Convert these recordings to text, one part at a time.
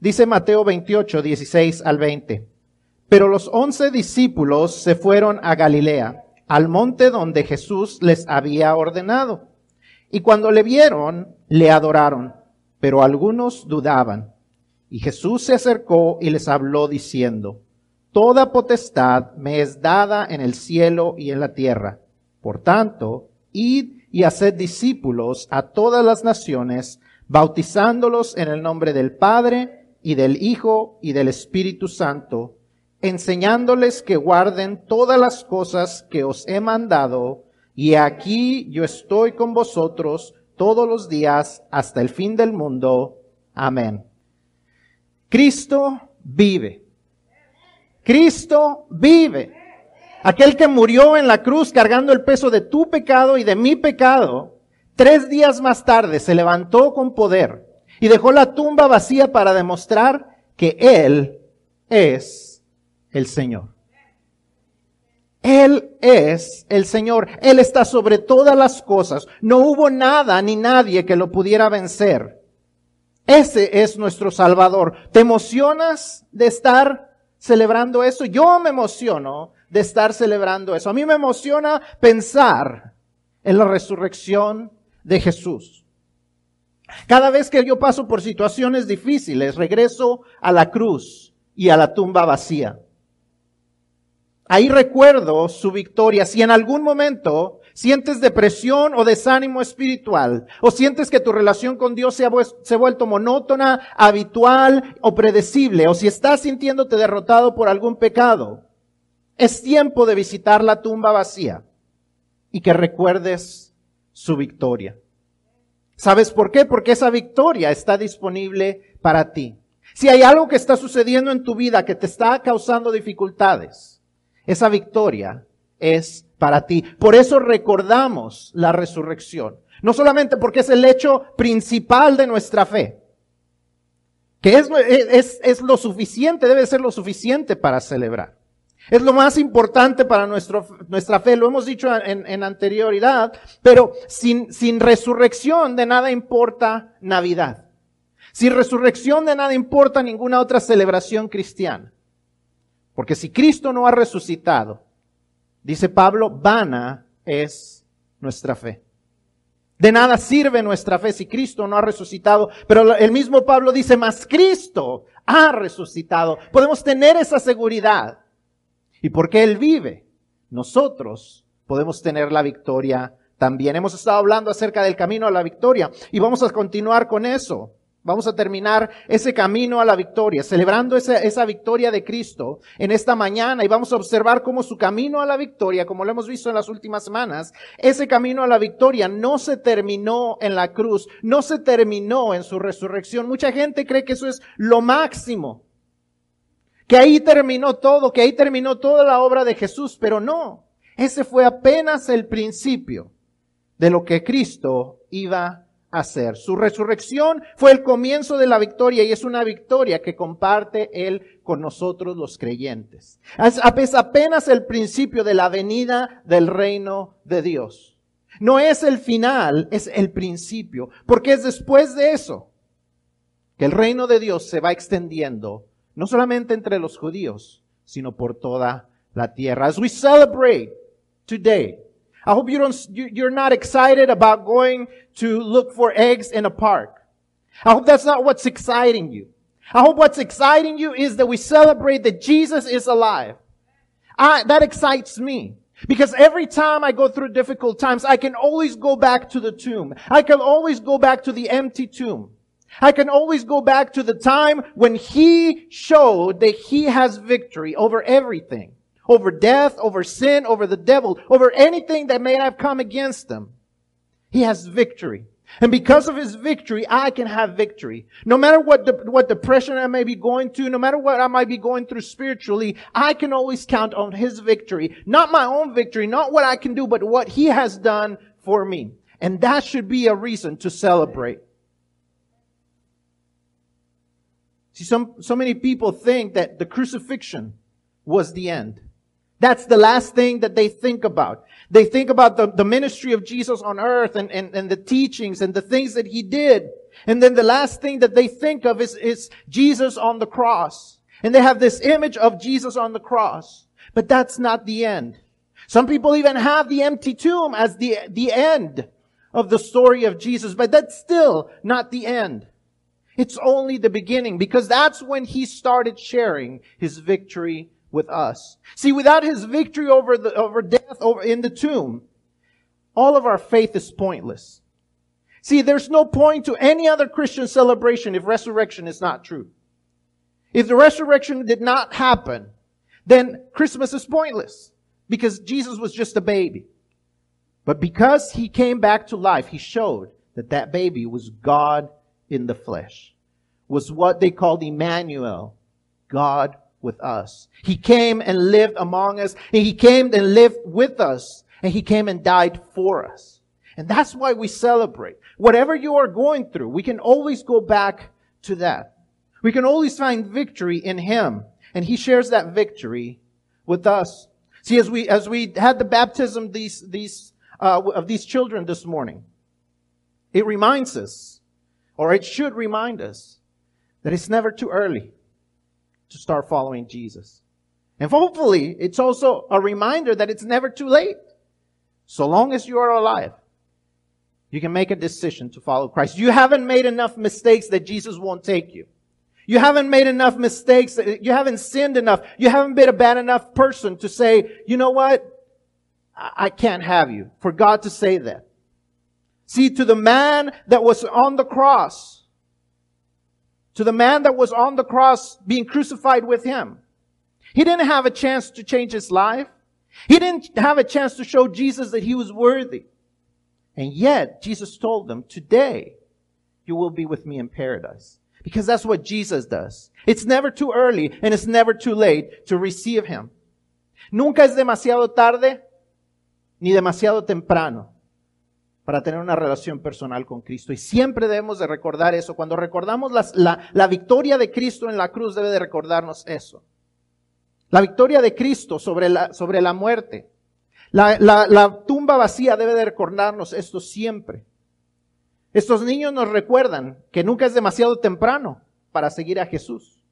Dice Mateo 28, 16 al 20. Pero los once discípulos se fueron a Galilea, al monte donde Jesús les había ordenado. Y cuando le vieron, le adoraron, pero algunos dudaban. Y Jesús se acercó y les habló diciendo, Toda potestad me es dada en el cielo y en la tierra. Por tanto, id y haced discípulos a todas las naciones, bautizándolos en el nombre del Padre y del Hijo y del Espíritu Santo, enseñándoles que guarden todas las cosas que os he mandado, y aquí yo estoy con vosotros todos los días hasta el fin del mundo. Amén. Cristo vive. Cristo vive. Aquel que murió en la cruz cargando el peso de tu pecado y de mi pecado, tres días más tarde se levantó con poder y dejó la tumba vacía para demostrar que Él es el Señor. Él es el Señor. Él está sobre todas las cosas. No hubo nada ni nadie que lo pudiera vencer. Ese es nuestro Salvador. ¿Te emocionas de estar celebrando eso? Yo me emociono de estar celebrando eso. A mí me emociona pensar en la resurrección de Jesús. Cada vez que yo paso por situaciones difíciles, regreso a la cruz y a la tumba vacía. Ahí recuerdo su victoria. Si en algún momento sientes depresión o desánimo espiritual, o sientes que tu relación con Dios se ha, se ha, vuelto monótona, habitual o predecible, o si estás sintiéndote derrotado por algún pecado, es tiempo de visitar la tumba vacía y que recuerdes su victoria. ¿Sabes por qué? Porque esa victoria está disponible para ti. Si hay algo que está sucediendo en tu vida que te está causando dificultades, esa victoria es para ti. Por eso recordamos la resurrección. No solamente porque es el hecho principal de nuestra fe, que es, es, es lo suficiente, debe ser lo suficiente para celebrar. Es lo más importante para nuestro, nuestra fe, lo hemos dicho en, anterioridad, pero sin, sin resurrección de nada importa Navidad. Sin resurrección de nada importa ninguna otra celebración cristiana. Porque si Cristo no ha resucitado, dice Pablo, vana es nuestra fe. De nada sirve nuestra fe si Cristo no ha resucitado. Pero el mismo Pablo dice, más Cristo ha resucitado. Podemos tener esa seguridad. Y porque Él vive, nosotros podemos tener la victoria también. Hemos estado hablando acerca del camino a la victoria y vamos a continuar con eso. Vamos a terminar ese camino a la victoria, celebrando esa, esa, victoria de Cristo en esta mañana y vamos a observar cómo su camino a la victoria, como lo hemos visto en las últimas semanas, ese camino a la victoria no se terminó en la cruz, no se terminó en su resurrección. Mucha gente cree que eso es lo máximo, que ahí terminó todo, que ahí terminó toda la obra de Jesús, pero no, ese fue apenas el principio de lo que Cristo iba a hacer. Su resurrección fue el comienzo de la victoria y es una victoria que comparte Él con nosotros los creyentes. Es apenas el principio de la venida del reino de Dios. No es el final, es el principio, porque es después de eso que el reino de Dios se va extendiendo, no solamente entre los judíos, sino por toda la tierra. As we celebrate today I hope you don't, you're not excited about going to look for eggs in a park. I hope that's not what's exciting you. I hope what's exciting you is that we celebrate that Jesus is alive. I, that excites me. Because every time I go through difficult times, I can always go back to the tomb. I can always go back to the empty tomb. I can always go back to the time when He showed that He has victory over everything over death, over sin, over the devil, over anything that may have come against him. He has victory. And because of his victory, I can have victory. No matter what, de- what depression I may be going through, no matter what I might be going through spiritually, I can always count on his victory. Not my own victory, not what I can do, but what he has done for me. And that should be a reason to celebrate. See, some, so many people think that the crucifixion was the end. That's the last thing that they think about. They think about the, the ministry of Jesus on earth and, and, and the teachings and the things that he did. And then the last thing that they think of is, is Jesus on the cross. And they have this image of Jesus on the cross. But that's not the end. Some people even have the empty tomb as the, the end of the story of Jesus, but that's still not the end. It's only the beginning because that's when he started sharing his victory with us. See, without his victory over the, over death over in the tomb, all of our faith is pointless. See, there's no point to any other Christian celebration if resurrection is not true. If the resurrection did not happen, then Christmas is pointless because Jesus was just a baby. But because he came back to life, he showed that that baby was God in the flesh, was what they called Emmanuel, God with us. He came and lived among us, and he came and lived with us, and he came and died for us. And that's why we celebrate. Whatever you are going through, we can always go back to that. We can always find victory in him, and he shares that victory with us. See, as we, as we had the baptism these, these uh, of these children this morning. It reminds us, or it should remind us, that it's never too early to start following Jesus. And hopefully, it's also a reminder that it's never too late. So long as you are alive, you can make a decision to follow Christ. You haven't made enough mistakes that Jesus won't take you. You haven't made enough mistakes. You haven't sinned enough. You haven't been a bad enough person to say, you know what? I can't have you. For God to say that. See, to the man that was on the cross, to the man that was on the cross being crucified with him, he didn't have a chance to change his life. He didn't have a chance to show Jesus that he was worthy. And yet, Jesus told them, today, you will be with me in paradise. Because that's what Jesus does. It's never too early and it's never too late to receive him. Nunca es demasiado tarde ni demasiado temprano para tener una relación personal con Cristo. Y siempre debemos de recordar eso. Cuando recordamos la, la, victoria de Cristo en la cruz, debe de recordarnos eso. La victoria de Cristo sobre la, sobre la muerte. La, la tumba vacía debe de recordarnos esto siempre. Estos niños nos recuerdan que nunca es demasiado temprano para seguir a Jesús.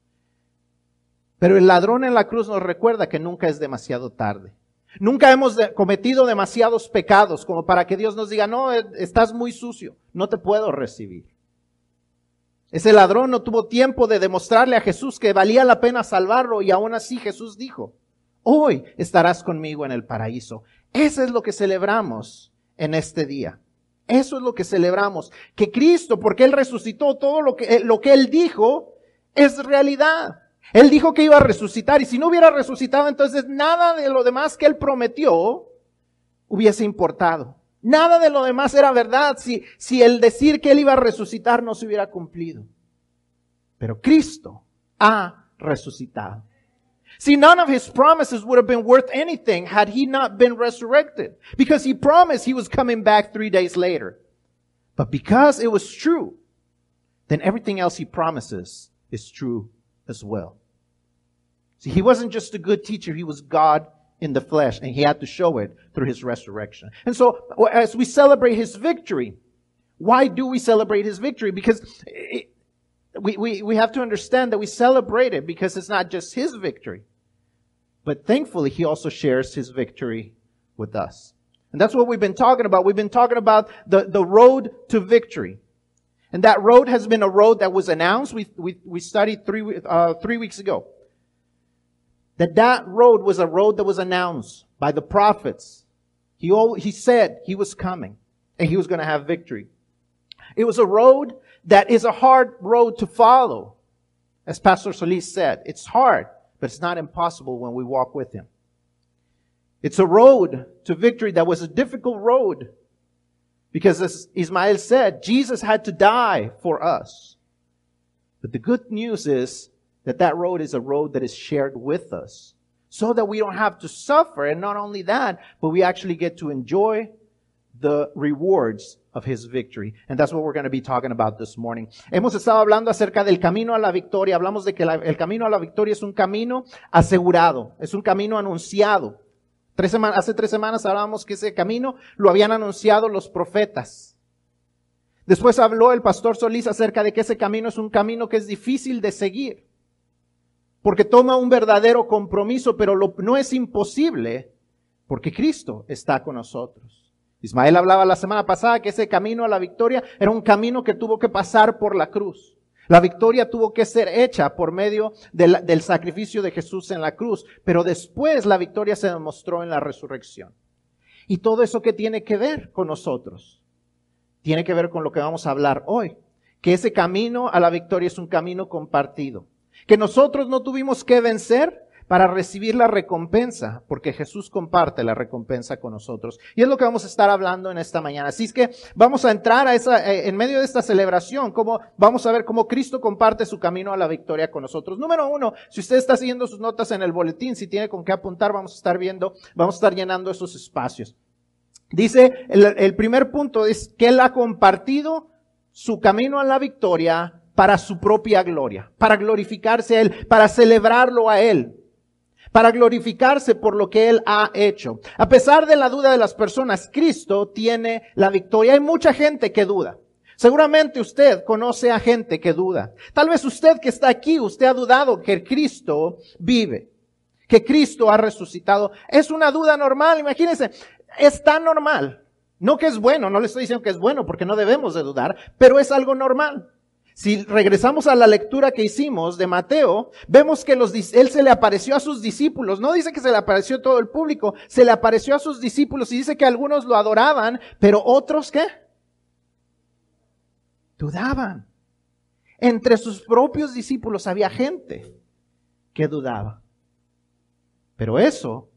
Pero el ladrón en la cruz nos recuerda que nunca es demasiado tarde. Nunca hemos cometido demasiados pecados como para que Dios nos diga, no, eh, estás muy sucio, no te puedo recibir. Ese ladrón no tuvo tiempo de demostrarle a Jesús que valía la pena salvarlo y aún así Jesús dijo, hoy estarás conmigo en el paraíso. Eso es lo que celebramos en este día. Eso es lo que celebramos. Que Cristo, porque Él resucitó todo lo que, lo que Él dijo, es realidad. Él dijo que iba a resucitar y si no hubiera resucitado, entonces nada de lo demás que él prometió hubiese importado. Nada de lo demás era verdad si, si el decir que él iba a resucitar no se hubiera cumplido. Pero Cristo ha resucitado. See, none of his promises would have been worth anything had he not been resurrected. Because he promised he was coming back three days later. But because it was true, then everything else he promises is true as well. See, he wasn't just a good teacher, he was God in the flesh, and he had to show it through his resurrection. And so, as we celebrate his victory, why do we celebrate his victory? Because it, we, we, we have to understand that we celebrate it because it's not just his victory, but thankfully, he also shares his victory with us. And that's what we've been talking about. We've been talking about the, the road to victory. And that road has been a road that was announced. We, we, we studied three, uh, three weeks ago. That that road was a road that was announced by the prophets. He, he said he was coming and he was going to have victory. It was a road that is a hard road to follow. As Pastor Solis said, it's hard, but it's not impossible when we walk with him. It's a road to victory that was a difficult road because as Ismael said, Jesus had to die for us. But the good news is that that road is a road that is shared with us so that we don't have to suffer. And not only that, but we actually get to enjoy the rewards of his victory. And that's what we're going to be talking about this morning. Hemos estado hablando acerca del camino a la victoria. Hablamos de que la, el camino a la victoria es un camino asegurado, es un camino anunciado. Tres hace tres semanas hablábamos que ese camino lo habían anunciado los profetas. Después habló el pastor Solís acerca de que ese camino es un camino que es difícil de seguir, porque toma un verdadero compromiso, pero no es imposible, porque Cristo está con nosotros. Ismael hablaba la semana pasada que ese camino a la victoria era un camino que tuvo que pasar por la cruz. La victoria tuvo que ser hecha por medio del, sacrificio de Jesús en la cruz, pero después la victoria se demostró en la resurrección. Y todo eso que tiene que ver con nosotros tiene que ver con lo que vamos a hablar hoy, que ese camino a la victoria es un camino compartido, que nosotros no tuvimos que vencer para recibir la recompensa, porque Jesús comparte la recompensa con nosotros. Y es lo que vamos a estar hablando en esta mañana. Así es que vamos a entrar a esa, eh, en medio de esta celebración, cómo, vamos a ver cómo Cristo comparte su camino a la victoria con nosotros. Número uno, si usted está siguiendo sus notas en el boletín, si tiene con qué apuntar, vamos a estar viendo, vamos a estar llenando esos espacios. Dice, el, primer punto es que Él ha compartido su camino a la victoria para su propia gloria, para glorificarse a Él, para celebrarlo a Él, para glorificarse por lo que Él ha hecho. A pesar de la duda de las personas, Cristo tiene la victoria. Hay mucha gente que duda. Seguramente usted conoce a gente que duda. Tal vez usted que está aquí, usted ha dudado que Cristo vive, que Cristo ha resucitado. Es una duda normal. Imagínense, es tan normal. No que es bueno, no le estoy diciendo que es bueno porque no debemos de dudar, pero es algo normal. Si regresamos a la lectura que hicimos de Mateo, vemos que él se le apareció a sus discípulos. No dice que se le apareció todo el público, se le apareció a sus discípulos y dice que algunos lo adoraban, pero otros qué? Dudaban. Entre sus propios discípulos había gente que dudaba. Pero eso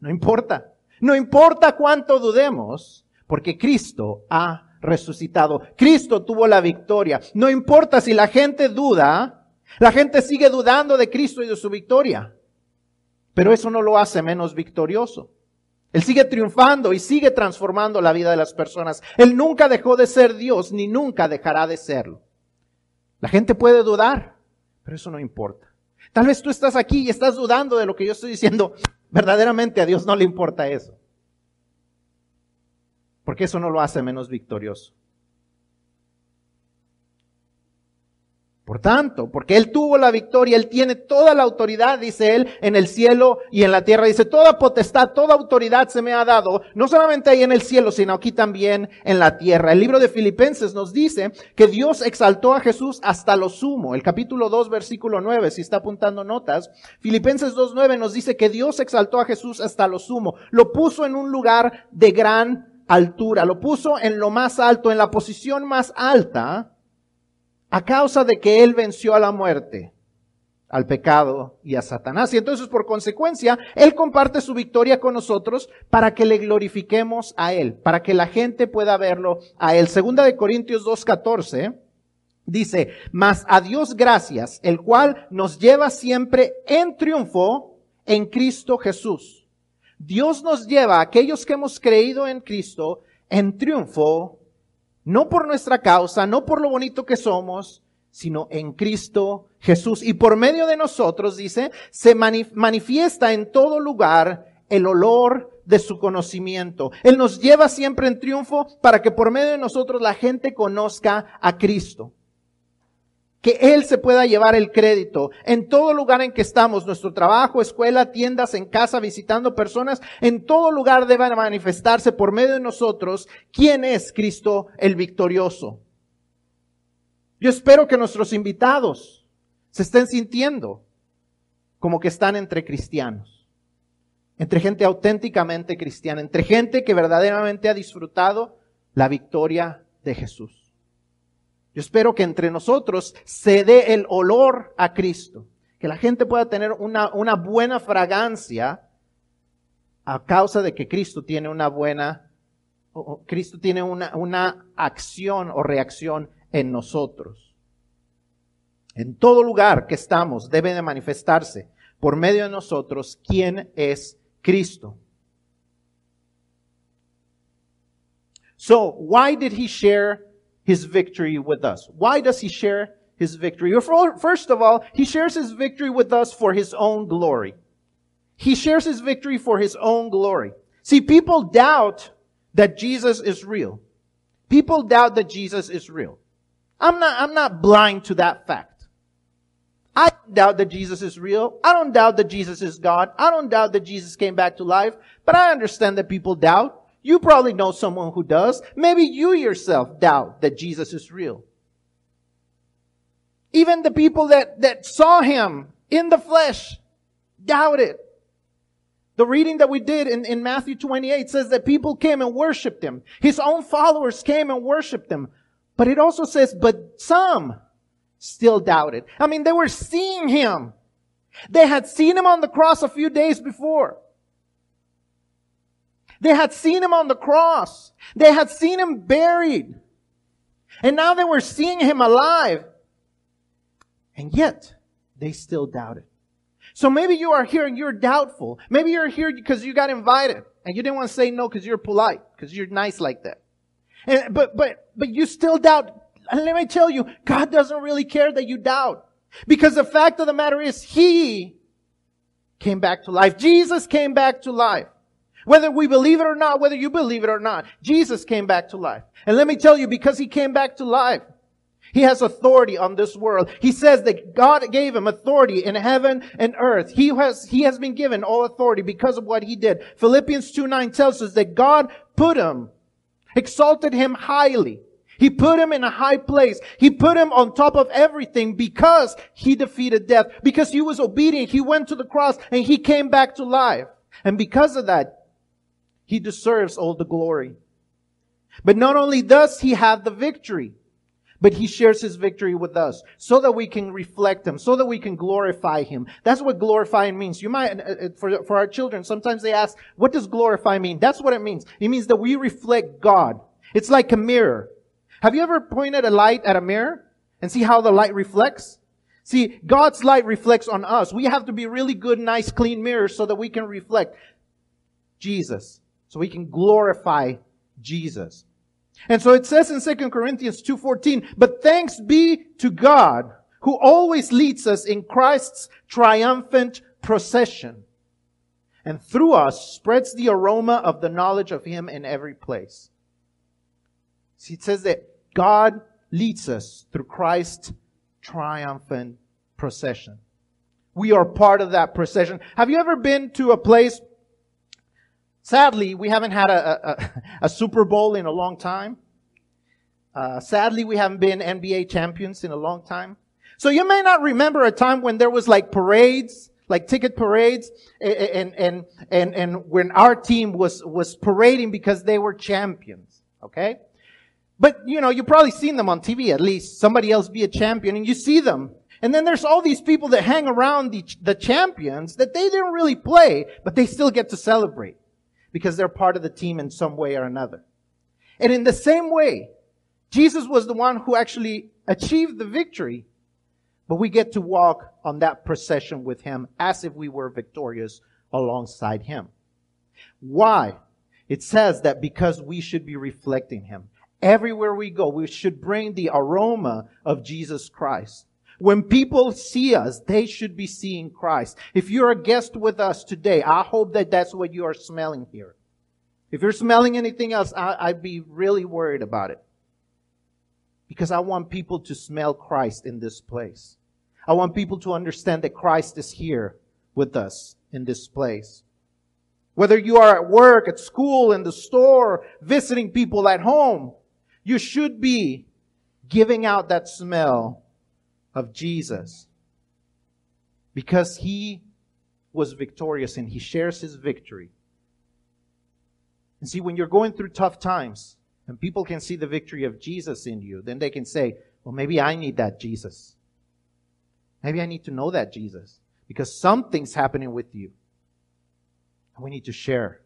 no importa. No importa cuánto dudemos, porque Cristo ha resucitado. Cristo tuvo la victoria. No importa si la gente duda, la gente sigue dudando de Cristo y de su victoria. Pero eso no lo hace menos victorioso. Él sigue triunfando y sigue transformando la vida de las personas. Él nunca dejó de ser Dios ni nunca dejará de serlo. La gente puede dudar, pero eso no importa. Tal vez tú estás aquí y estás dudando de lo que yo estoy diciendo. Verdaderamente a Dios no le importa eso. Porque eso no lo hace menos victorioso. Por tanto, porque Él tuvo la victoria, Él tiene toda la autoridad, dice Él, en el cielo y en la tierra. Dice, toda potestad, toda autoridad se me ha dado, no solamente ahí en el cielo, sino aquí también en la tierra. El libro de Filipenses nos dice que Dios exaltó a Jesús hasta lo sumo. El capítulo 2, versículo 9, si está apuntando notas, Filipenses 2.9 nos dice que Dios exaltó a Jesús hasta lo sumo. Lo puso en un lugar de gran altura, lo puso en lo más alto, en la posición más alta a causa de que Él venció a la muerte, al pecado y a Satanás. Y entonces, por consecuencia, Él comparte su victoria con nosotros para que le glorifiquemos a Él, para que la gente pueda verlo a Él. Segunda de Corintios 2.14 dice, mas a Dios gracias, el cual nos lleva siempre en triunfo en Cristo Jesús. Dios nos lleva a aquellos que hemos creído en Cristo en triunfo no por nuestra causa, no por lo bonito que somos, sino en Cristo Jesús. Y por medio de nosotros, dice, se manifiesta en todo lugar el olor de su conocimiento. Él nos lleva siempre en triunfo para que por medio de nosotros la gente conozca a Cristo que Él se pueda llevar el crédito en todo lugar en que estamos, nuestro trabajo, escuela, tiendas, en casa, visitando personas, en todo lugar debe manifestarse por medio de nosotros quién es Cristo el victorioso. Yo espero que nuestros invitados se estén sintiendo como que están entre cristianos, entre gente auténticamente cristiana, entre gente que verdaderamente ha disfrutado la victoria de Jesús. Yo espero que entre nosotros se dé el olor a Cristo, que la gente pueda tener una, buena fragancia a causa de que Cristo tiene una buena, Cristo tiene una, una acción o reacción en nosotros. En todo lugar que estamos debe de manifestarse por medio de nosotros quién es Cristo. So, why did he share his victory with us. Why does he share his victory? First of all, he shares his victory with us for his own glory. He shares his victory for his own glory. See, people doubt that Jesus is real. People doubt that Jesus is real. I'm not, I'm not blind to that fact. I doubt that Jesus is real. I don't doubt that Jesus is God. I don't doubt that Jesus came back to life, but I understand that people doubt. You probably know someone who does. Maybe you yourself doubt that Jesus is real. Even the people that, that saw him in the flesh doubted. The reading that we did in, in Matthew 28 says that people came and worshiped him. His own followers came and worshiped him. But it also says, but some still doubted. I mean, they were seeing him. They had seen him on the cross a few days before. They had seen him on the cross. They had seen him buried. And now they were seeing him alive. And yet, they still doubted. So maybe you are here and you're doubtful. Maybe you're here because you got invited and you didn't want to say no because you're polite, because you're nice like that. And, but, but, but you still doubt. And let me tell you, God doesn't really care that you doubt. Because the fact of the matter is, He came back to life. Jesus came back to life. Whether we believe it or not, whether you believe it or not, Jesus came back to life. And let me tell you, because He came back to life, he has authority on this world. He says that God gave him authority in heaven and earth. He has, he has been given all authority because of what he did. Philippians 2 9 tells us that God put him, exalted him highly. He put him in a high place. He put him on top of everything because he defeated death. Because he was obedient. He went to the cross and he came back to life. And because of that, he deserves all the glory. But not only does he have the victory, but he shares his victory with us so that we can reflect him, so that we can glorify him. That's what glorifying means. You might, uh, uh, for, for our children, sometimes they ask, what does glorify mean? That's what it means. It means that we reflect God. It's like a mirror. Have you ever pointed a light at a mirror and see how the light reflects? See, God's light reflects on us. We have to be really good, nice, clean mirrors so that we can reflect Jesus. So we can glorify Jesus. And so it says in 2 Corinthians 2.14, but thanks be to God who always leads us in Christ's triumphant procession and through us spreads the aroma of the knowledge of Him in every place. See, it says that God leads us through Christ's triumphant procession. We are part of that procession. Have you ever been to a place Sadly, we haven't had a, a, a Super Bowl in a long time. Uh, sadly, we haven't been NBA champions in a long time. So you may not remember a time when there was like parades, like ticket parades, and, and, and, and when our team was, was parading because they were champions. Okay? But, you know, you've probably seen them on TV at least. Somebody else be a champion and you see them. And then there's all these people that hang around the, the champions that they didn't really play, but they still get to celebrate because they're part of the team in some way or another. And in the same way, Jesus was the one who actually achieved the victory, but we get to walk on that procession with him as if we were victorious alongside him. Why? It says that because we should be reflecting him. Everywhere we go, we should bring the aroma of Jesus Christ. When people see us, they should be seeing Christ. If you're a guest with us today, I hope that that's what you are smelling here. If you're smelling anything else, I, would be really worried about it. Because I want people to smell Christ in this place. I want people to understand that Christ is here with us in this place. Whether you are at work, at school, in the store, visiting people at home, you should be giving out that smell of Jesus because he was victorious and he shares his victory. And see, when you're going through tough times and people can see the victory of Jesus in you, then they can say, well, maybe I need that Jesus. Maybe I need to know that Jesus because something's happening with you. And we need to share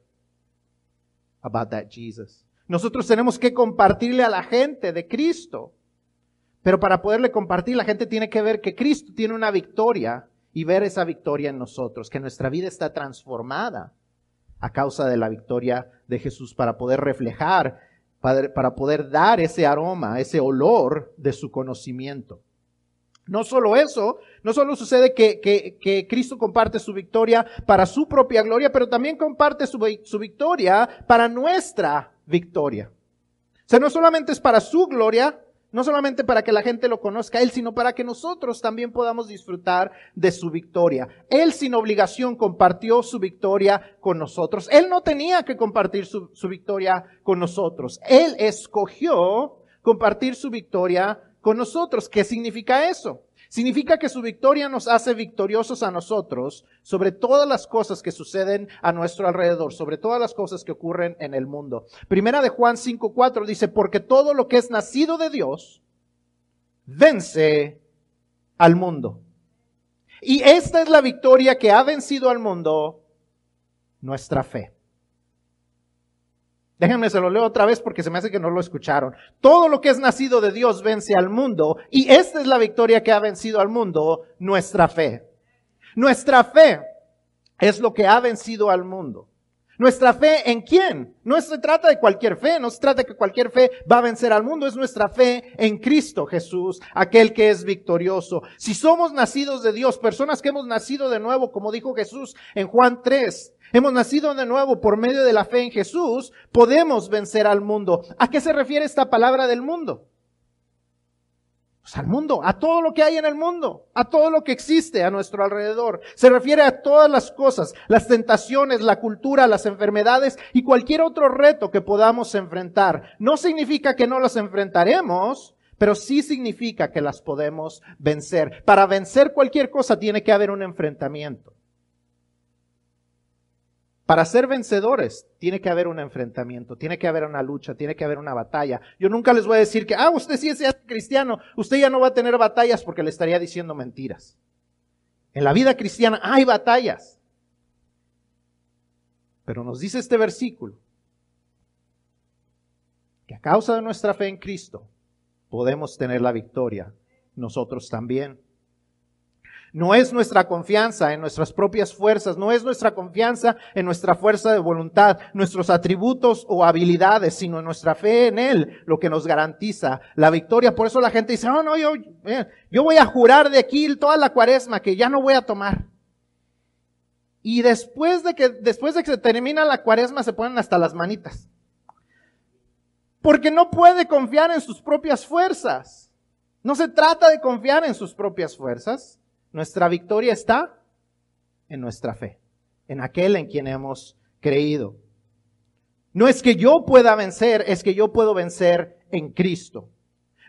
about that Jesus. Nosotros tenemos que compartirle a la gente de Cristo. Pero para poderle compartir, la gente tiene que ver que Cristo tiene una victoria y ver esa victoria en nosotros, que nuestra vida está transformada a causa de la victoria de Jesús para poder reflejar, para, poder dar ese aroma, ese olor de su conocimiento. No solo eso, no solo sucede que, Cristo comparte su victoria para su propia gloria, pero también comparte su, su victoria para nuestra victoria. O sea, no solamente es para su gloria, no solamente para que la gente lo conozca Él, sino para que nosotros también podamos disfrutar de su victoria. Él sin obligación compartió su victoria con nosotros. Él no tenía que compartir su, su victoria con nosotros. Él escogió compartir su victoria con nosotros. ¿Qué significa eso? Significa que su victoria nos hace victoriosos a nosotros sobre todas las cosas que suceden a nuestro alrededor, sobre todas las cosas que ocurren en el mundo. Primera de Juan 5.4 dice, porque todo lo que es nacido de Dios vence al mundo. Y esta es la victoria que ha vencido al mundo, nuestra fe. Déjenme se lo leo otra vez porque se me hace que no lo escucharon. Todo lo que es nacido de Dios vence al mundo y esta es la victoria que ha vencido al mundo, nuestra fe. Nuestra fe es lo que ha vencido al mundo. Nuestra fe en quién? No se trata de cualquier fe, no se trata de que cualquier fe va a vencer al mundo, es nuestra fe en Cristo Jesús, aquel que es victorioso. Si somos nacidos de Dios, personas que hemos nacido de nuevo, como dijo Jesús en Juan 3, hemos nacido de nuevo por medio de la fe en Jesús, podemos vencer al mundo. ¿A qué se refiere esta palabra del mundo? Pues al mundo, a todo lo que hay en el mundo, a todo lo que existe a nuestro alrededor. Se refiere a todas las cosas, las tentaciones, la cultura, las enfermedades y cualquier otro reto que podamos enfrentar. No significa que no las enfrentaremos, pero sí significa que las podemos vencer. Para vencer cualquier cosa tiene que haber un enfrentamiento. Para ser vencedores tiene que haber un enfrentamiento, tiene que haber una lucha, tiene que haber una batalla. Yo nunca les voy a decir que, ah, usted sí es cristiano, usted ya no va a tener batallas porque le estaría diciendo mentiras. En la vida cristiana hay batallas. Pero nos dice este versículo que a causa de nuestra fe en Cristo podemos tener la victoria nosotros también. No es nuestra confianza en nuestras propias fuerzas, no es nuestra confianza en nuestra fuerza de voluntad, nuestros atributos o habilidades, sino nuestra fe en Él lo que nos garantiza la victoria. Por eso la gente dice, no, no, yo, eh, yo voy a jurar de aquí toda la cuaresma que ya no voy a tomar. Y después de que, después de que se termina la cuaresma se ponen hasta las manitas. Porque no puede confiar en sus propias fuerzas. No se trata de confiar en sus propias fuerzas. Nuestra victoria está en nuestra fe, en aquel en quien hemos creído. No es que yo pueda vencer, es que yo puedo vencer en Cristo.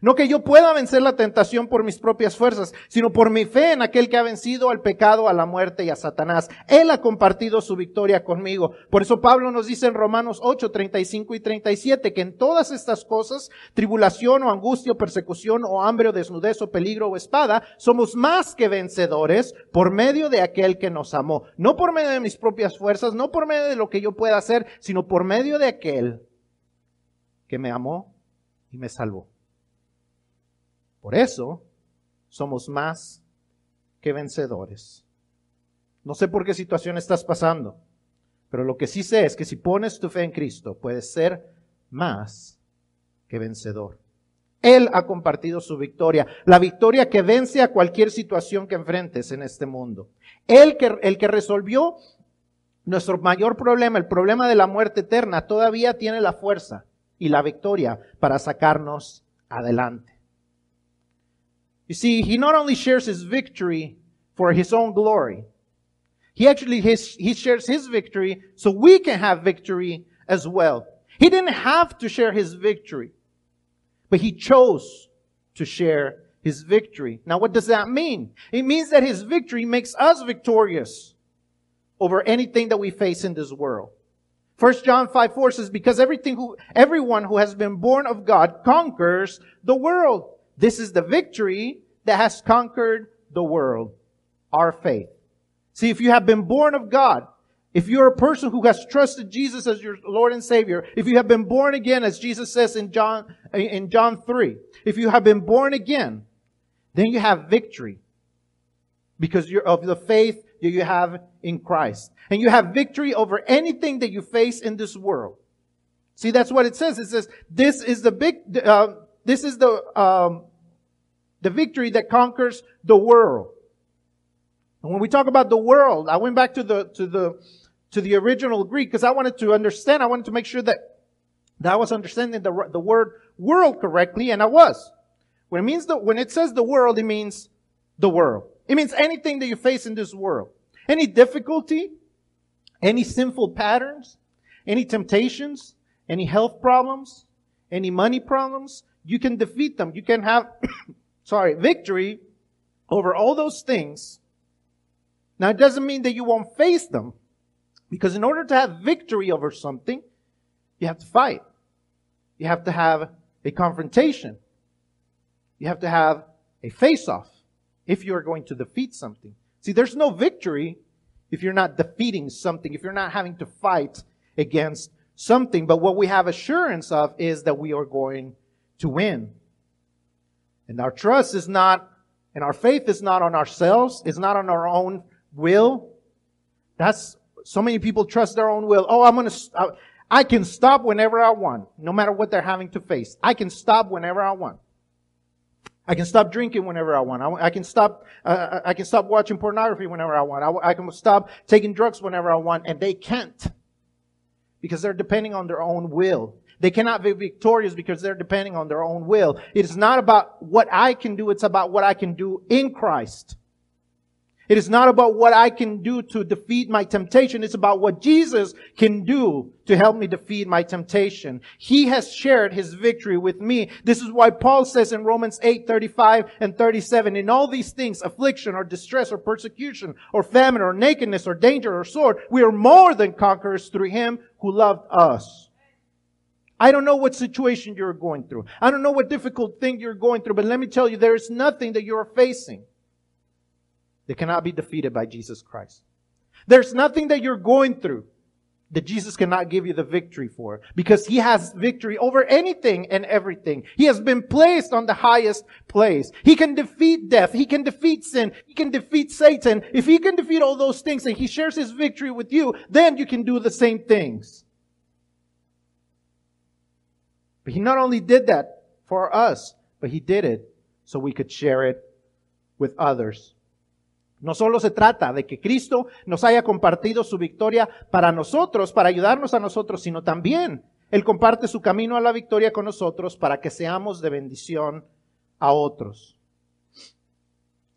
No que yo pueda vencer la tentación por mis propias fuerzas, sino por mi fe en aquel que ha vencido al pecado, a la muerte y a Satanás. Él ha compartido su victoria conmigo. Por eso Pablo nos dice en Romanos 8, 35 y 37 que en todas estas cosas, tribulación o angustia o persecución o hambre o desnudez o peligro o espada, somos más que vencedores por medio de aquel que nos amó. No por medio de mis propias fuerzas, no por medio de lo que yo pueda hacer, sino por medio de aquel que me amó y me salvó. Por eso somos más que vencedores. No sé por qué situación estás pasando, pero lo que sí sé es que si pones tu fe en Cristo, puedes ser más que vencedor. Él ha compartido su victoria, la victoria que vence a cualquier situación que enfrentes en este mundo. Él que, el que resolvió nuestro mayor problema, el problema de la muerte eterna, todavía tiene la fuerza y la victoria para sacarnos adelante. You see, he not only shares his victory for his own glory, he actually his, he shares his victory so we can have victory as well. He didn't have to share his victory, but he chose to share his victory. Now, what does that mean? It means that his victory makes us victorious over anything that we face in this world. First John 5 4 says, because everything who, everyone who has been born of God conquers the world. This is the victory that has conquered the world. Our faith. See, if you have been born of God, if you're a person who has trusted Jesus as your Lord and Savior, if you have been born again, as Jesus says in John, in John 3, if you have been born again, then you have victory because you're of the faith that you have in Christ. And you have victory over anything that you face in this world. See, that's what it says. It says, this is the big, uh, this is the, um, the victory that conquers the world. And when we talk about the world, I went back to the, to the, to the original Greek because I wanted to understand, I wanted to make sure that that I was understanding the, the word world correctly, and I was. When it means the, when it says the world, it means the world. It means anything that you face in this world. Any difficulty, any sinful patterns, any temptations, any health problems, any money problems, you can defeat them. You can have, sorry, victory over all those things. Now it doesn't mean that you won't face them. Because in order to have victory over something, you have to fight. You have to have a confrontation. You have to have a face-off if you're going to defeat something. See, there's no victory if you're not defeating something, if you're not having to fight against something. But what we have assurance of is that we are going to win. And our trust is not, and our faith is not on ourselves. It's not on our own will. That's, so many people trust their own will. Oh, I'm gonna, I can stop whenever I want, no matter what they're having to face. I can stop whenever I want. I can stop drinking whenever I want. I, I can stop. Uh, I can stop watching pornography whenever I want. I, I can stop taking drugs whenever I want, and they can't because they're depending on their own will. They cannot be victorious because they're depending on their own will. It is not about what I can do; it's about what I can do in Christ. It is not about what I can do to defeat my temptation. It's about what Jesus can do to help me defeat my temptation. He has shared his victory with me. This is why Paul says in Romans 8, 35 and 37, in all these things, affliction or distress or persecution or famine or nakedness or danger or sword, we are more than conquerors through him who loved us. I don't know what situation you're going through. I don't know what difficult thing you're going through, but let me tell you, there is nothing that you're facing that cannot be defeated by Jesus Christ. There's nothing that you're going through that Jesus cannot give you the victory for because he has victory over anything and everything. He has been placed on the highest place. He can defeat death. He can defeat sin. He can defeat Satan. If he can defeat all those things and he shares his victory with you, then you can do the same things. He not only did that for us, but he did it so we could share it with others. No solo se trata de que Cristo nos haya compartido su victoria para nosotros, para ayudarnos a nosotros, sino también Él comparte su camino a la victoria con nosotros para que seamos de bendición a otros.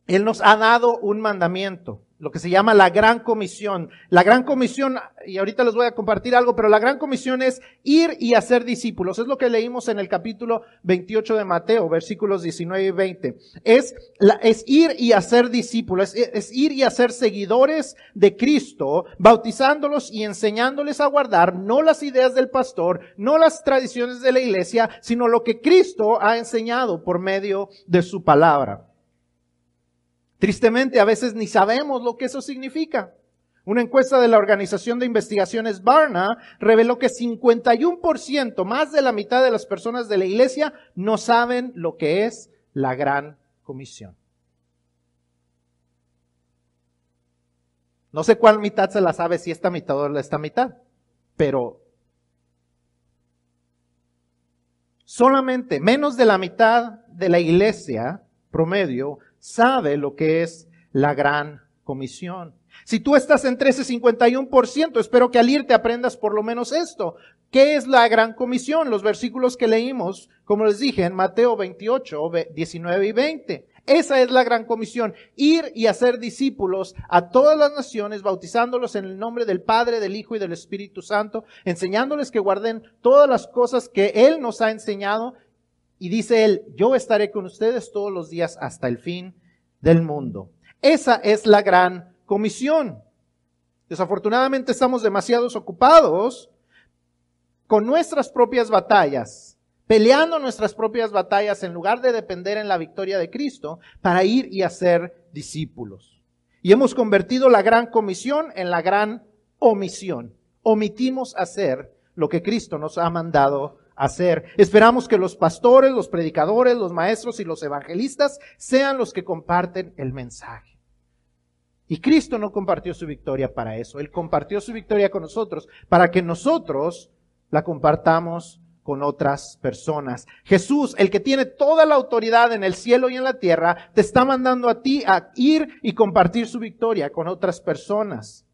Él nos ha dado un mandamiento lo que se llama la gran comisión. La gran comisión, y ahorita les voy a compartir algo, pero la gran comisión es ir y hacer discípulos. Es lo que leímos en el capítulo 28 de Mateo, versículos 19 y 20. Es, es ir y hacer discípulos, es, es ir y hacer seguidores de Cristo, bautizándolos y enseñándoles a guardar no las ideas del pastor, no las tradiciones de la iglesia, sino lo que Cristo ha enseñado por medio de su palabra. Tristemente, a veces ni sabemos lo que eso significa. Una encuesta de la Organización de Investigaciones Barna reveló que 51%, más de la mitad de las personas de la iglesia, no saben lo que es la gran comisión. No sé cuál mitad se la sabe, si esta mitad o esta mitad, pero solamente menos de la mitad de la iglesia promedio sabe lo que es la gran comisión. Si tú estás entre ese 51%, espero que al irte aprendas por lo menos esto. ¿Qué es la gran comisión? Los versículos que leímos, como les dije, en Mateo 28, 19 y 20. Esa es la gran comisión, ir y hacer discípulos a todas las naciones, bautizándolos en el nombre del Padre, del Hijo y del Espíritu Santo, enseñándoles que guarden todas las cosas que Él nos ha enseñado y dice él, yo estaré con ustedes todos los días hasta el fin del mundo. Esa es la gran comisión. Desafortunadamente estamos demasiados ocupados con nuestras propias batallas, peleando nuestras propias batallas en lugar de depender en la victoria de Cristo para ir y hacer discípulos. Y hemos convertido la gran comisión en la gran omisión. Omitimos hacer lo que Cristo nos ha mandado hacer. Esperamos que los pastores, los predicadores, los maestros y los evangelistas sean los que comparten el mensaje. Y Cristo no compartió su victoria para eso. Él compartió su victoria con nosotros para que nosotros la compartamos con otras personas. Jesús, el que tiene toda la autoridad en el cielo y en la tierra, te está mandando a ti a ir y compartir su victoria con otras personas.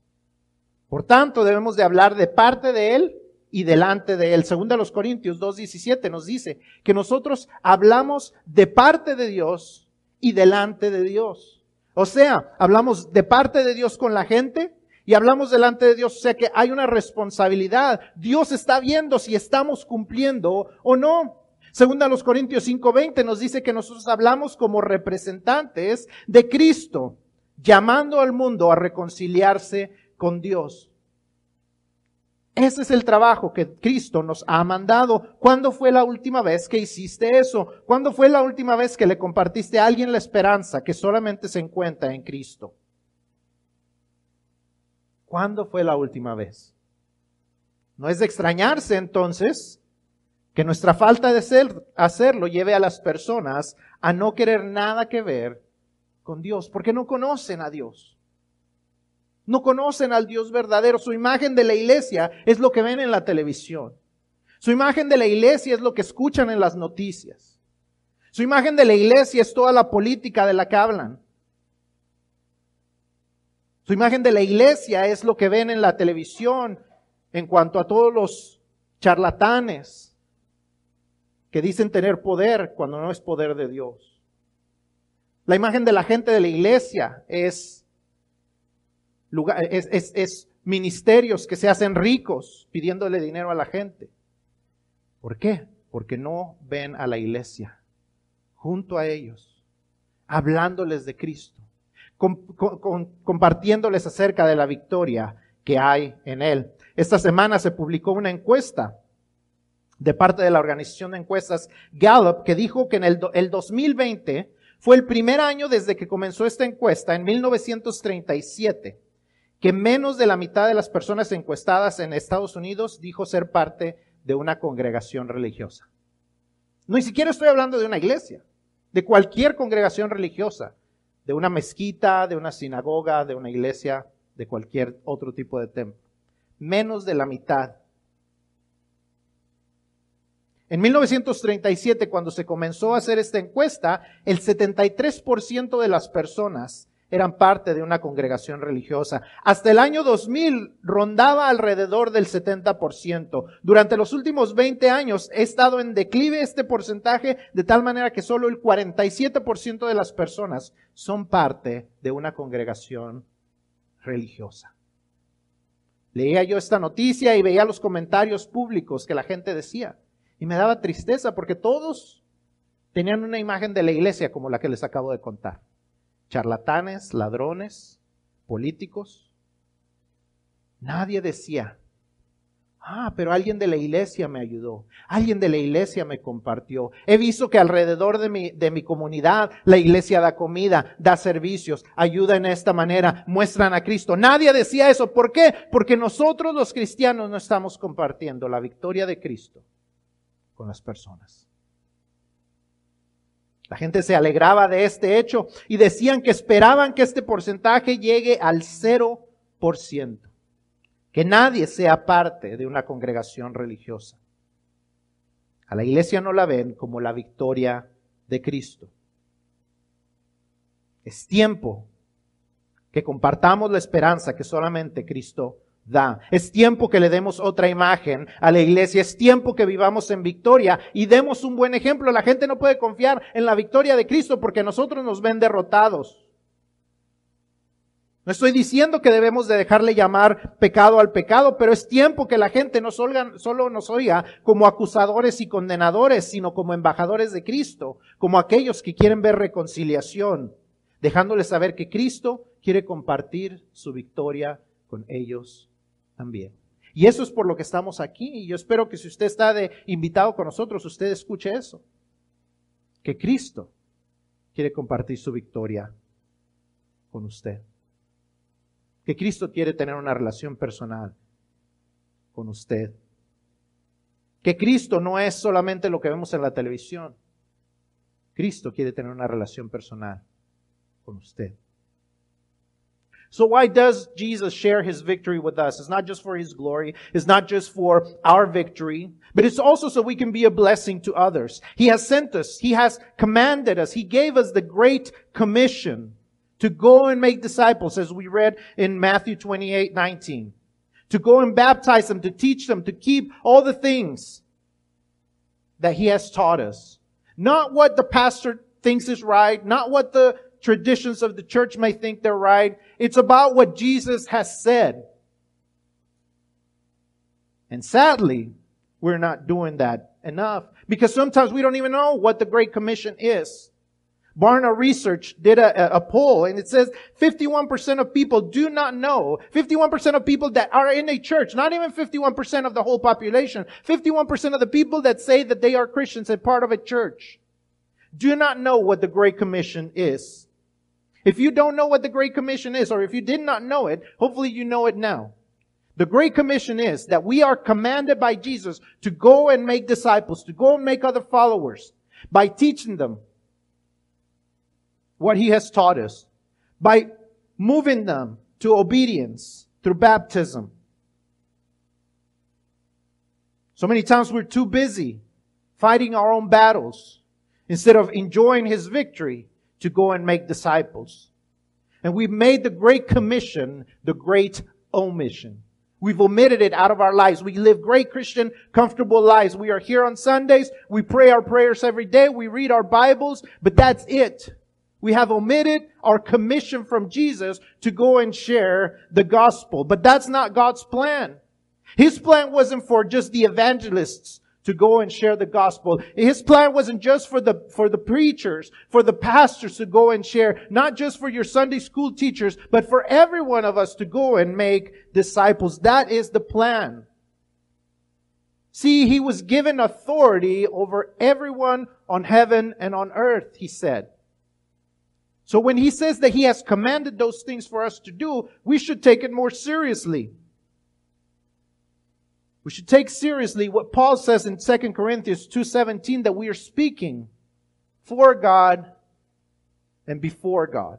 Por tanto, debemos de hablar de parte de Él y delante de Él. Segunda los Corintios 2.17 nos dice que nosotros hablamos de parte de Dios y delante de Dios. O sea, hablamos de parte de Dios con la gente y hablamos delante de Dios. O sea que hay una responsabilidad. Dios está viendo si estamos cumpliendo o no. Segunda los Corintios 5:20 nos dice que nosotros hablamos como representantes de Cristo, llamando al mundo a reconciliarse con Dios. Ese es el trabajo que Cristo nos ha mandado. ¿Cuándo fue la última vez que hiciste eso? ¿Cuándo fue la última vez que le compartiste a alguien la esperanza que solamente se encuentra en Cristo? ¿Cuándo fue la última vez? No es de extrañarse entonces que nuestra falta de ser, hacerlo lleve a las personas a no querer nada que ver con Dios, porque no conocen a Dios. No conocen al Dios verdadero. Su imagen de la iglesia es lo que ven en la televisión. Su imagen de la iglesia es lo que escuchan en las noticias. Su imagen de la iglesia es toda la política de la que hablan. Su imagen de la iglesia es lo que ven en la televisión en cuanto a todos los charlatanes que dicen tener poder cuando no es poder de Dios. La imagen de la gente de la iglesia es es, ministerios que se hacen ricos pidiéndole dinero a la gente. ¿Por qué? Porque no ven a la iglesia junto a ellos, hablándoles de Cristo, compartiéndoles acerca de la victoria que hay en Él. Esta semana se publicó una encuesta de parte de la organización de encuestas Gallup que dijo que en el, el 2020 fue el primer año desde que comenzó esta encuesta, en 1937 que menos de la mitad de las personas encuestadas en Estados Unidos dijo ser parte de una congregación religiosa. No ni siquiera estoy hablando de una iglesia, de cualquier congregación religiosa, de una mezquita, de una sinagoga, de una iglesia, de cualquier otro tipo de templo. Menos de la mitad. En 1937, cuando se comenzó a hacer esta encuesta, el 73% de las personas eran parte de una congregación religiosa. Hasta el año 2000 rondaba alrededor del 70%. Durante los últimos 20 años he estado en declive este porcentaje de tal manera que solo el 47% de las personas son parte de una congregación religiosa. Leía yo esta noticia y veía los comentarios públicos que la gente decía y me daba tristeza porque todos tenían una imagen de la iglesia como la que les acabo de contar charlatanes, ladrones, políticos. Nadie decía, ah, pero alguien de la iglesia me ayudó, alguien de la iglesia me compartió. He visto que alrededor de mi, de mi comunidad la iglesia da comida, da servicios, ayuda en esta manera, muestran a Cristo. Nadie decía eso. ¿Por qué? Porque nosotros los cristianos no estamos compartiendo la victoria de Cristo con las personas. La gente se alegraba de este hecho y decían que esperaban que este porcentaje llegue al 0%, que nadie sea parte de una congregación religiosa. A la iglesia no la ven como la victoria de Cristo. Es tiempo que compartamos la esperanza que solamente Cristo da. Es tiempo que le demos otra imagen a la iglesia. Es tiempo que vivamos en victoria y demos un buen ejemplo. La gente no puede confiar en la victoria de Cristo porque nosotros nos ven derrotados. No estoy diciendo que debemos de dejarle llamar pecado al pecado, pero es tiempo que la gente no solo nos oiga como acusadores y condenadores, sino como embajadores de Cristo, como aquellos que quieren ver reconciliación, dejándoles saber que Cristo quiere compartir su victoria con ellos también. Y eso es por lo que estamos aquí. Y yo espero que si usted está de invitado con nosotros, usted escuche eso. Que Cristo quiere compartir su victoria con usted. Que Cristo quiere tener una relación personal con usted. Que Cristo no es solamente lo que vemos en la televisión. Cristo quiere tener una relación personal con usted. So why does Jesus share his victory with us? It's not just for his glory. It's not just for our victory, but it's also so we can be a blessing to others. He has sent us. He has commanded us. He gave us the great commission to go and make disciples as we read in Matthew 28, 19. to go and baptize them, to teach them, to keep all the things that he has taught us. Not what the pastor thinks is right, not what the traditions of the church may think they're right. It's about what Jesus has said. And sadly, we're not doing that enough because sometimes we don't even know what the Great Commission is. Barna Research did a, a, poll and it says 51% of people do not know. 51% of people that are in a church, not even 51% of the whole population, 51% of the people that say that they are Christians and part of a church do not know what the Great Commission is. If you don't know what the Great Commission is, or if you did not know it, hopefully you know it now. The Great Commission is that we are commanded by Jesus to go and make disciples, to go and make other followers by teaching them what He has taught us, by moving them to obedience through baptism. So many times we're too busy fighting our own battles instead of enjoying His victory to go and make disciples. And we've made the Great Commission the Great Omission. We've omitted it out of our lives. We live great Christian, comfortable lives. We are here on Sundays. We pray our prayers every day. We read our Bibles, but that's it. We have omitted our commission from Jesus to go and share the gospel. But that's not God's plan. His plan wasn't for just the evangelists to go and share the gospel. His plan wasn't just for the, for the preachers, for the pastors to go and share, not just for your Sunday school teachers, but for every one of us to go and make disciples. That is the plan. See, he was given authority over everyone on heaven and on earth, he said. So when he says that he has commanded those things for us to do, we should take it more seriously. We should take seriously what Paul says in 2 Corinthians 2:17 that we are speaking for God and before God.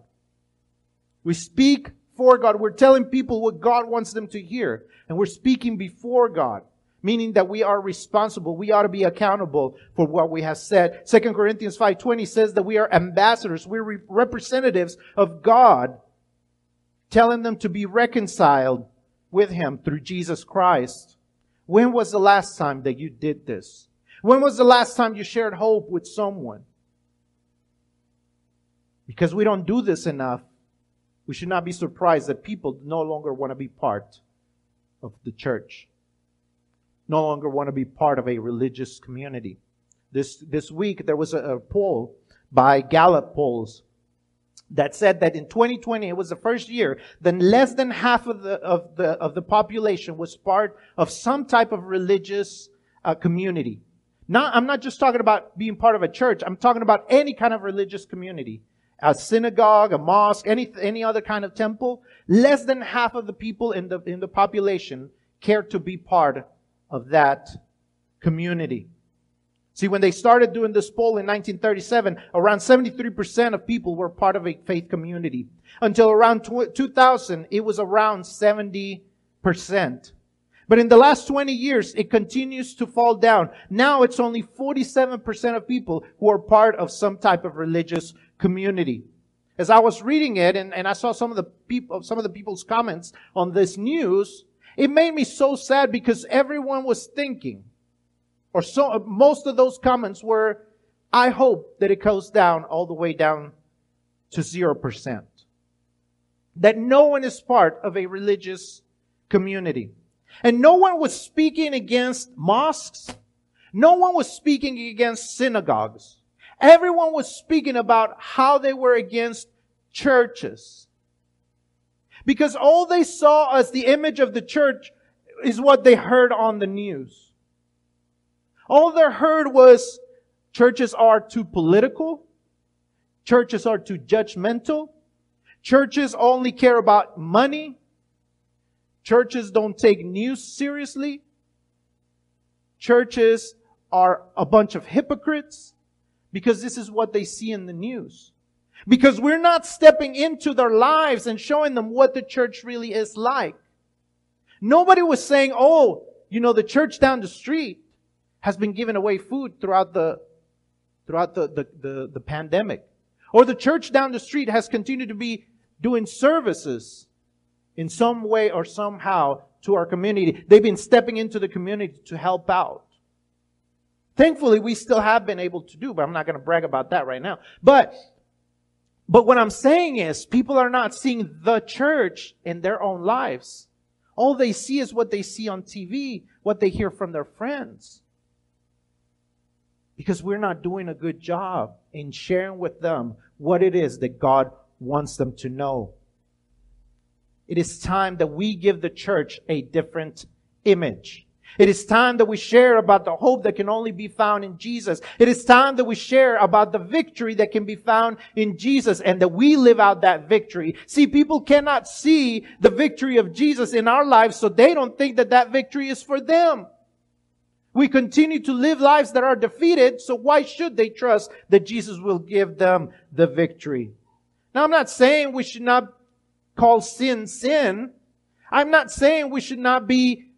We speak for God. We're telling people what God wants them to hear. And we're speaking before God, meaning that we are responsible. We ought to be accountable for what we have said. 2 Corinthians 5:20 says that we are ambassadors. We're representatives of God, telling them to be reconciled with him through Jesus Christ. When was the last time that you did this? When was the last time you shared hope with someone? Because we don't do this enough, we should not be surprised that people no longer want to be part of the church, no longer want to be part of a religious community. This, this week, there was a, a poll by Gallup polls that said that in 2020 it was the first year then less than half of the of the of the population was part of some type of religious uh, community. Not i'm not just talking about being part of a church. I'm talking about any kind of religious community. A synagogue a mosque any any other kind of temple. Less than half of the people in the in the population care to be part of that community See, when they started doing this poll in 1937, around 73% of people were part of a faith community. Until around 2000, it was around 70%. But in the last 20 years, it continues to fall down. Now it's only 47% of people who are part of some type of religious community. As I was reading it and, and I saw some of the people, some of the people's comments on this news, it made me so sad because everyone was thinking, or so, most of those comments were, I hope that it goes down all the way down to 0%. That no one is part of a religious community. And no one was speaking against mosques. No one was speaking against synagogues. Everyone was speaking about how they were against churches. Because all they saw as the image of the church is what they heard on the news. All they heard was churches are too political. Churches are too judgmental. Churches only care about money. Churches don't take news seriously. Churches are a bunch of hypocrites because this is what they see in the news. Because we're not stepping into their lives and showing them what the church really is like. Nobody was saying, oh, you know, the church down the street, has been giving away food throughout the throughout the, the, the, the pandemic. Or the church down the street has continued to be doing services in some way or somehow to our community. They've been stepping into the community to help out. Thankfully, we still have been able to do, but I'm not going to brag about that right now. But, but what I'm saying is people are not seeing the church in their own lives. All they see is what they see on TV, what they hear from their friends. Because we're not doing a good job in sharing with them what it is that God wants them to know. It is time that we give the church a different image. It is time that we share about the hope that can only be found in Jesus. It is time that we share about the victory that can be found in Jesus and that we live out that victory. See, people cannot see the victory of Jesus in our lives, so they don't think that that victory is for them. We continue to live lives that are defeated, so why should they trust that Jesus will give them the victory? Now, I'm not saying we should not call sin sin. I'm not saying we should not be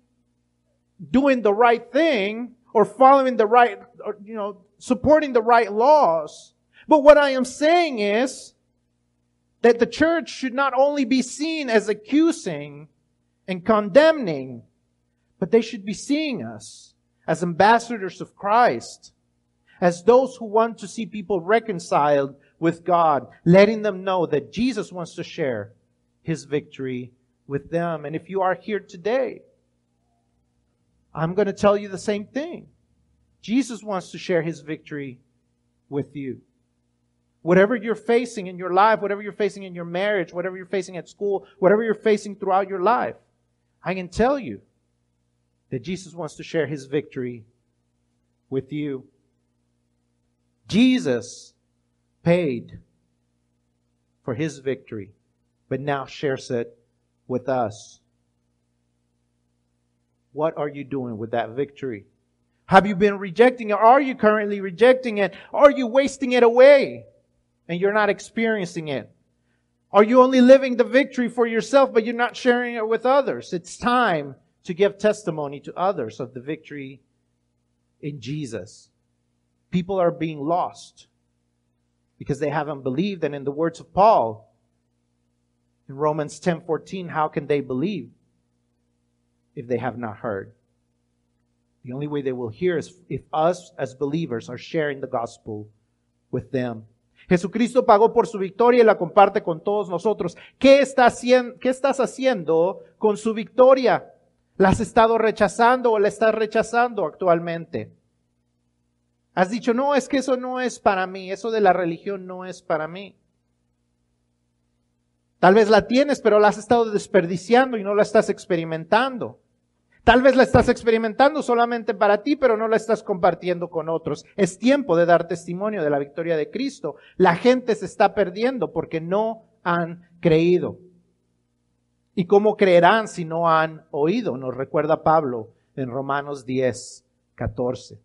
doing the right thing or following the right, or, you know, supporting the right laws. But what I am saying is that the church should not only be seen as accusing and condemning, but they should be seeing us as ambassadors of Christ, as those who want to see people reconciled with God, letting them know that Jesus wants to share his victory with them. And if you are here today I'm going to tell you the same thing. Jesus wants to share his victory with you. Whatever you're facing in your life, whatever you're facing in your marriage, whatever you're facing at school, whatever you're facing throughout your life, I can tell you that Jesus wants to share his victory with you. Jesus paid for his victory, but now shares it with us. What are you doing with that victory? Have you been rejecting it? Are you currently rejecting it? Are you wasting it away and you're not experiencing it? Are you only living the victory for yourself, but you're not sharing it with others? It's time to give testimony to others of the victory in Jesus. People are being lost because they haven't believed. And in the words of Paul, in Romans 10:14 how can they believe if they have not heard. The only way they will hear is if us as believers are sharing the gospel with them. Jesucristo pagó por su victoria y la comparte con todos nosotros. ¿Qué, está ¿Qué estás haciendo con su victoria? ¿La has estado rechazando o la estás rechazando actualmente? Has dicho, no, es que eso no es para mí, eso de la religión no es para mí. Tal vez la tienes, pero la has estado desperdiciando y no la estás experimentando. Tal vez la estás experimentando solamente para ti, pero no la estás compartiendo con otros. Es tiempo de dar testimonio de la victoria de Cristo. La gente se está perdiendo porque no han creído. ¿Y cómo creerán si no han oído? Nos recuerda Pablo en Romanos 10, 14.